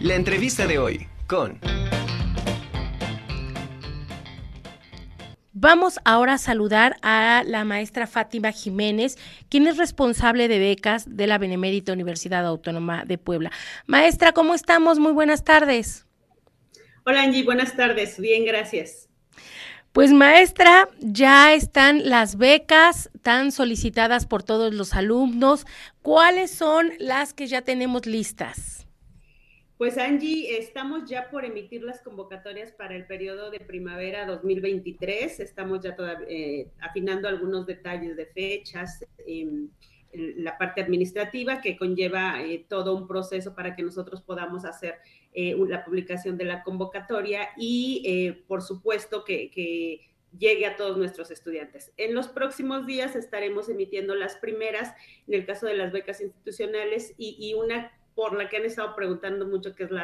La entrevista de hoy con... Vamos ahora a saludar a la maestra Fátima Jiménez, quien es responsable de becas de la Benemérita Universidad Autónoma de Puebla. Maestra, ¿cómo estamos? Muy buenas tardes. Hola Angie, buenas tardes. Bien, gracias. Pues maestra, ya están las becas tan solicitadas por todos los alumnos. ¿Cuáles son las que ya tenemos listas? Pues Angie, estamos ya por emitir las convocatorias para el periodo de primavera 2023. Estamos ya eh, afinando algunos detalles de fechas, en la parte administrativa que conlleva eh, todo un proceso para que nosotros podamos hacer eh, la publicación de la convocatoria y por supuesto que, llegue a todos nuestros estudiantes. En los próximos días estaremos emitiendo las primeras, en el caso de las becas institucionales, y una por la que han estado preguntando mucho, que es la